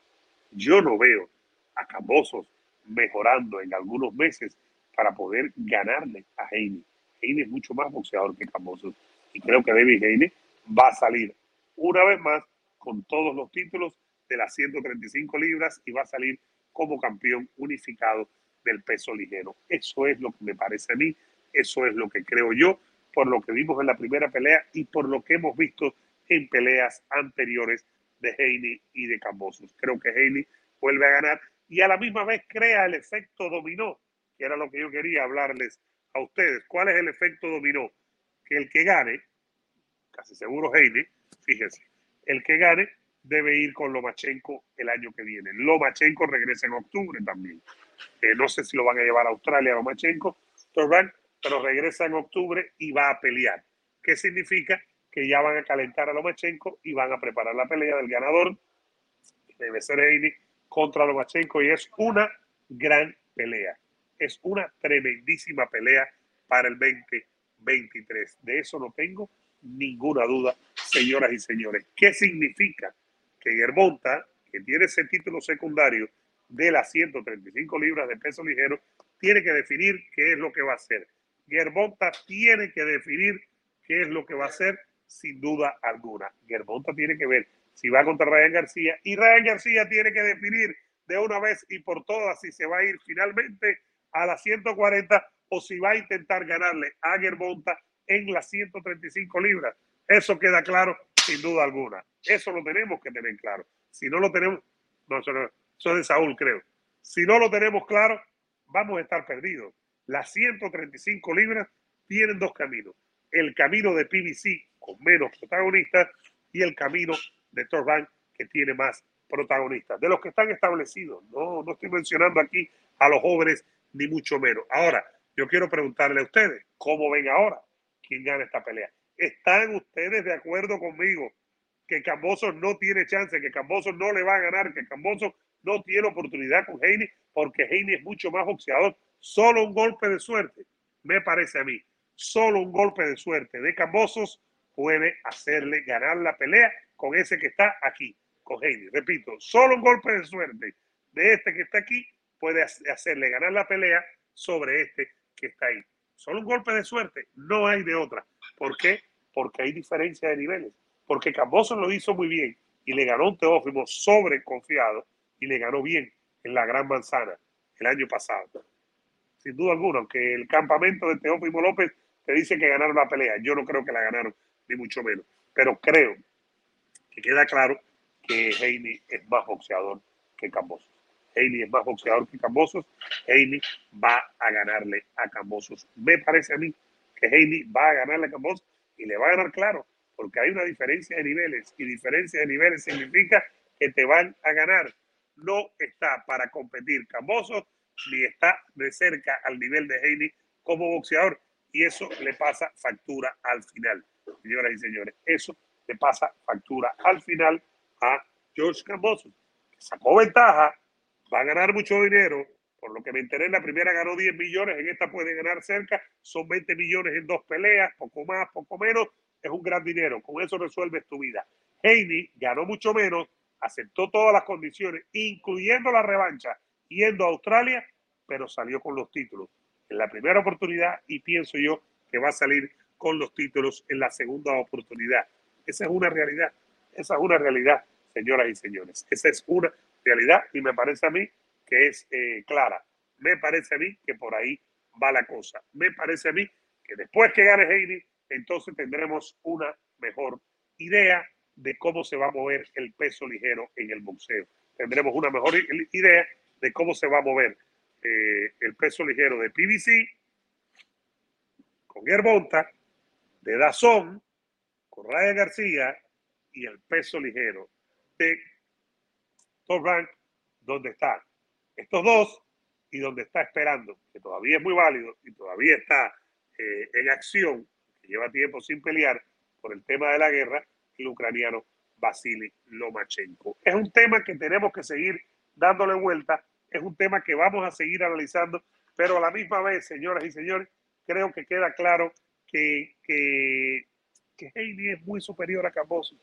Yo no veo a Cambosos mejorando en algunos meses para poder ganarle a Heine. Heine es mucho más boxeador que Cambosos y creo que David Heine va a salir una vez más con todos los títulos de las 135 libras y va a salir como campeón unificado del peso ligero. Eso es lo que me parece a mí, eso es lo que creo yo por lo que vimos en la primera pelea y por lo que hemos visto en peleas anteriores de Haney y de Cambosos. Creo que Haney vuelve a ganar y a la misma vez crea el efecto dominó, que era lo que yo quería hablarles a ustedes. ¿Cuál es el efecto dominó? Que el que gane, casi seguro Haney, fíjense, el que gane debe ir con Lomachenko el año que viene. Lomachenko regresa en octubre también. Eh, no sé si lo van a llevar a Australia o Lomachenko, pero regresa en octubre y va a pelear. ¿Qué significa? Que ya van a calentar a Lomachenko y van a preparar la pelea del ganador, debe ser Heini, contra Lomachenko y es una gran pelea. Es una tremendísima pelea para el 2023. De eso no tengo ninguna duda, señoras y señores. ¿Qué significa que Germonta, que tiene ese título secundario de las 135 libras de peso ligero, tiene que definir qué es lo que va a hacer? Germonta tiene que definir qué es lo que va a hacer sin duda alguna. Germonta tiene que ver si va contra Ryan García y Ryan García tiene que definir de una vez y por todas si se va a ir finalmente a las 140 o si va a intentar ganarle a Germonta en las 135 libras. Eso queda claro sin duda alguna. Eso lo tenemos que tener claro. Si no lo tenemos, no, eso, es de Saúl, creo. Si no lo tenemos claro, vamos a estar perdidos. Las 135 libras tienen dos caminos. El camino de PBC con menos protagonistas y el camino de Torban que tiene más protagonistas. De los que están establecidos. No, no estoy mencionando aquí a los jóvenes ni mucho menos. Ahora, yo quiero preguntarle a ustedes, ¿cómo ven ahora quién gana esta pelea? ¿Están ustedes de acuerdo conmigo que Camboso no tiene chance, que Camboso no le va a ganar, que Camboso no tiene oportunidad con Heine, porque Heine es mucho más boxeador? Solo un golpe de suerte, me parece a mí. Solo un golpe de suerte de Cambosos puede hacerle ganar la pelea con ese que está aquí, con Heine. Repito, solo un golpe de suerte de este que está aquí puede hacerle ganar la pelea sobre este que está ahí. Solo un golpe de suerte, no hay de otra. ¿Por qué? Porque hay diferencia de niveles. Porque Camboso lo hizo muy bien y le ganó un Teófimo sobreconfiado y le ganó bien en la Gran Manzana el año pasado. Sin duda alguna, aunque el campamento de Teófimo López te dice que ganaron la pelea, yo no creo que la ganaron, ni mucho menos. Pero creo que queda claro que Heine es más boxeador que Camboso. Heine es más boxeador que Cambosos. Heine va a ganarle a Cambosos. Me parece a mí que Heine va a ganarle a Cambosos y le va a ganar claro, porque hay una diferencia de niveles y diferencia de niveles significa que te van a ganar. No está para competir Cambosos ni está de cerca al nivel de Heine como boxeador y eso le pasa factura al final, señoras y señores. Eso le pasa factura al final a George Cambosos, que sacó ventaja va a ganar mucho dinero. Por lo que me enteré, en la primera ganó 10 millones, en esta puede ganar cerca, son 20 millones en dos peleas, poco más, poco menos, es un gran dinero. Con eso resuelves tu vida. Heidi ganó mucho menos, aceptó todas las condiciones, incluyendo la revancha, yendo a Australia, pero salió con los títulos en la primera oportunidad y pienso yo que va a salir con los títulos en la segunda oportunidad. Esa es una realidad, esa es una realidad, señoras y señores. Esa es una realidad y me parece a mí que es eh, clara. Me parece a mí que por ahí va la cosa. Me parece a mí que después que gane Heidi, entonces tendremos una mejor idea de cómo se va a mover el peso ligero en el boxeo. Tendremos una mejor idea de cómo se va a mover eh, el peso ligero de PBC con Gerbonta, de Dazón, con Raya García y el peso ligero de top rank donde están estos dos y donde está esperando, que todavía es muy válido y todavía está eh, en acción, que lleva tiempo sin pelear por el tema de la guerra, el ucraniano Vasily Lomachenko. Es un tema que tenemos que seguir dándole vuelta, es un tema que vamos a seguir analizando, pero a la misma vez, señoras y señores, creo que queda claro que, que, que Heidi es muy superior a Cambosos.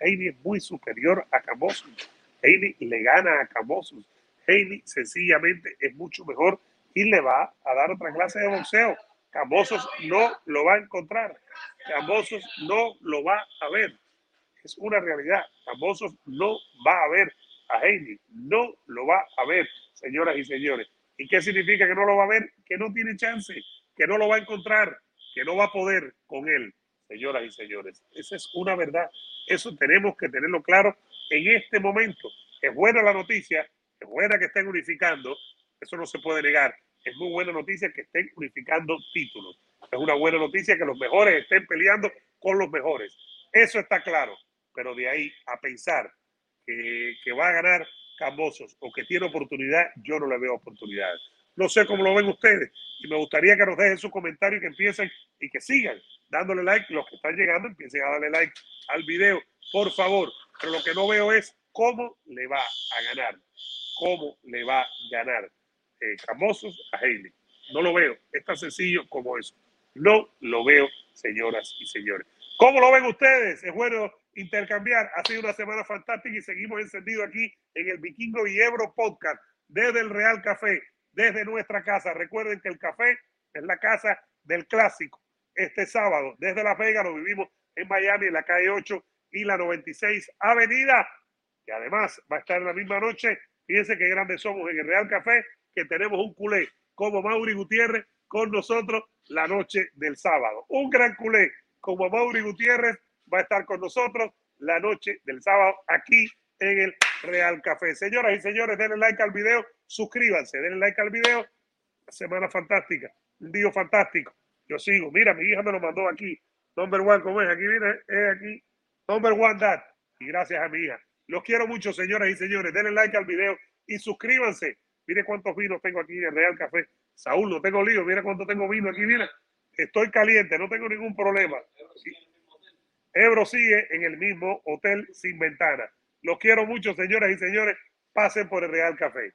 Heidi es muy superior a Cambosos. Heidi le gana a Cambosos. Heidi sencillamente es mucho mejor y le va a dar otra clase de boxeo. Cambosos no lo va a encontrar. Cambosos no lo va a ver. Es una realidad. Cambosos no va a ver a Heidi. No lo va a ver, señoras y señores. ¿Y qué significa que no lo va a ver? Que no tiene chance, que no lo va a encontrar, que no va a poder con él, señoras y señores. Esa es una verdad. Eso tenemos que tenerlo claro en este momento. Es buena la noticia, es buena que estén unificando, eso no se puede negar. Es muy buena noticia que estén unificando títulos. Es una buena noticia que los mejores estén peleando con los mejores. Eso está claro. Pero de ahí a pensar que, va a ganar Cambosos o que tiene oportunidad, yo no le veo oportunidades. No sé cómo lo ven ustedes y me gustaría que nos dejen sus comentarios y que empiecen y que sigan dándole like. Los que están llegando empiecen a darle like al video, por favor. Pero lo que no veo es cómo le va a ganar. Cómo le va a ganar eh, Camosos a Haley. No lo veo. Es tan sencillo como eso. No lo veo, señoras y señores. ¿Cómo lo ven ustedes? Es bueno intercambiar. Ha sido una semana fantástica y seguimos encendidos aquí en el Vikingo y Ebro Podcast desde el Real Café, desde nuestra casa. Recuerden que el café es la casa del clásico. Este sábado, desde La Vega, lo vivimos en Miami, en la calle 8 y la 96 Avenida. Y además va a estar en la misma noche. Fíjense qué grandes somos en el Real Café, que tenemos un culé como Mauri Gutiérrez con nosotros la noche del sábado. Un gran culé como Mauri Gutiérrez va a estar con nosotros la noche del sábado aquí en el Real Café. Señoras y señores, denle like al video, suscríbanse, denle like al video. Semana fantástica, un día fantástico. Yo sigo, mira, mi hija me lo mandó aquí. Number one, ¿cómo es? Aquí viene, es aquí. Number one, dad. Y gracias a mi hija. Los quiero mucho, señoras y señores. Denle like al video y suscríbanse. Mire cuántos vinos tengo aquí en el Real Café. Saúl, no tengo lío. Mira cuánto tengo vino aquí. Mira, estoy caliente, no tengo ningún problema. Ebro sigue en el mismo hotel sin ventana. Los quiero mucho, señoras y señores. Pasen por el Real Café.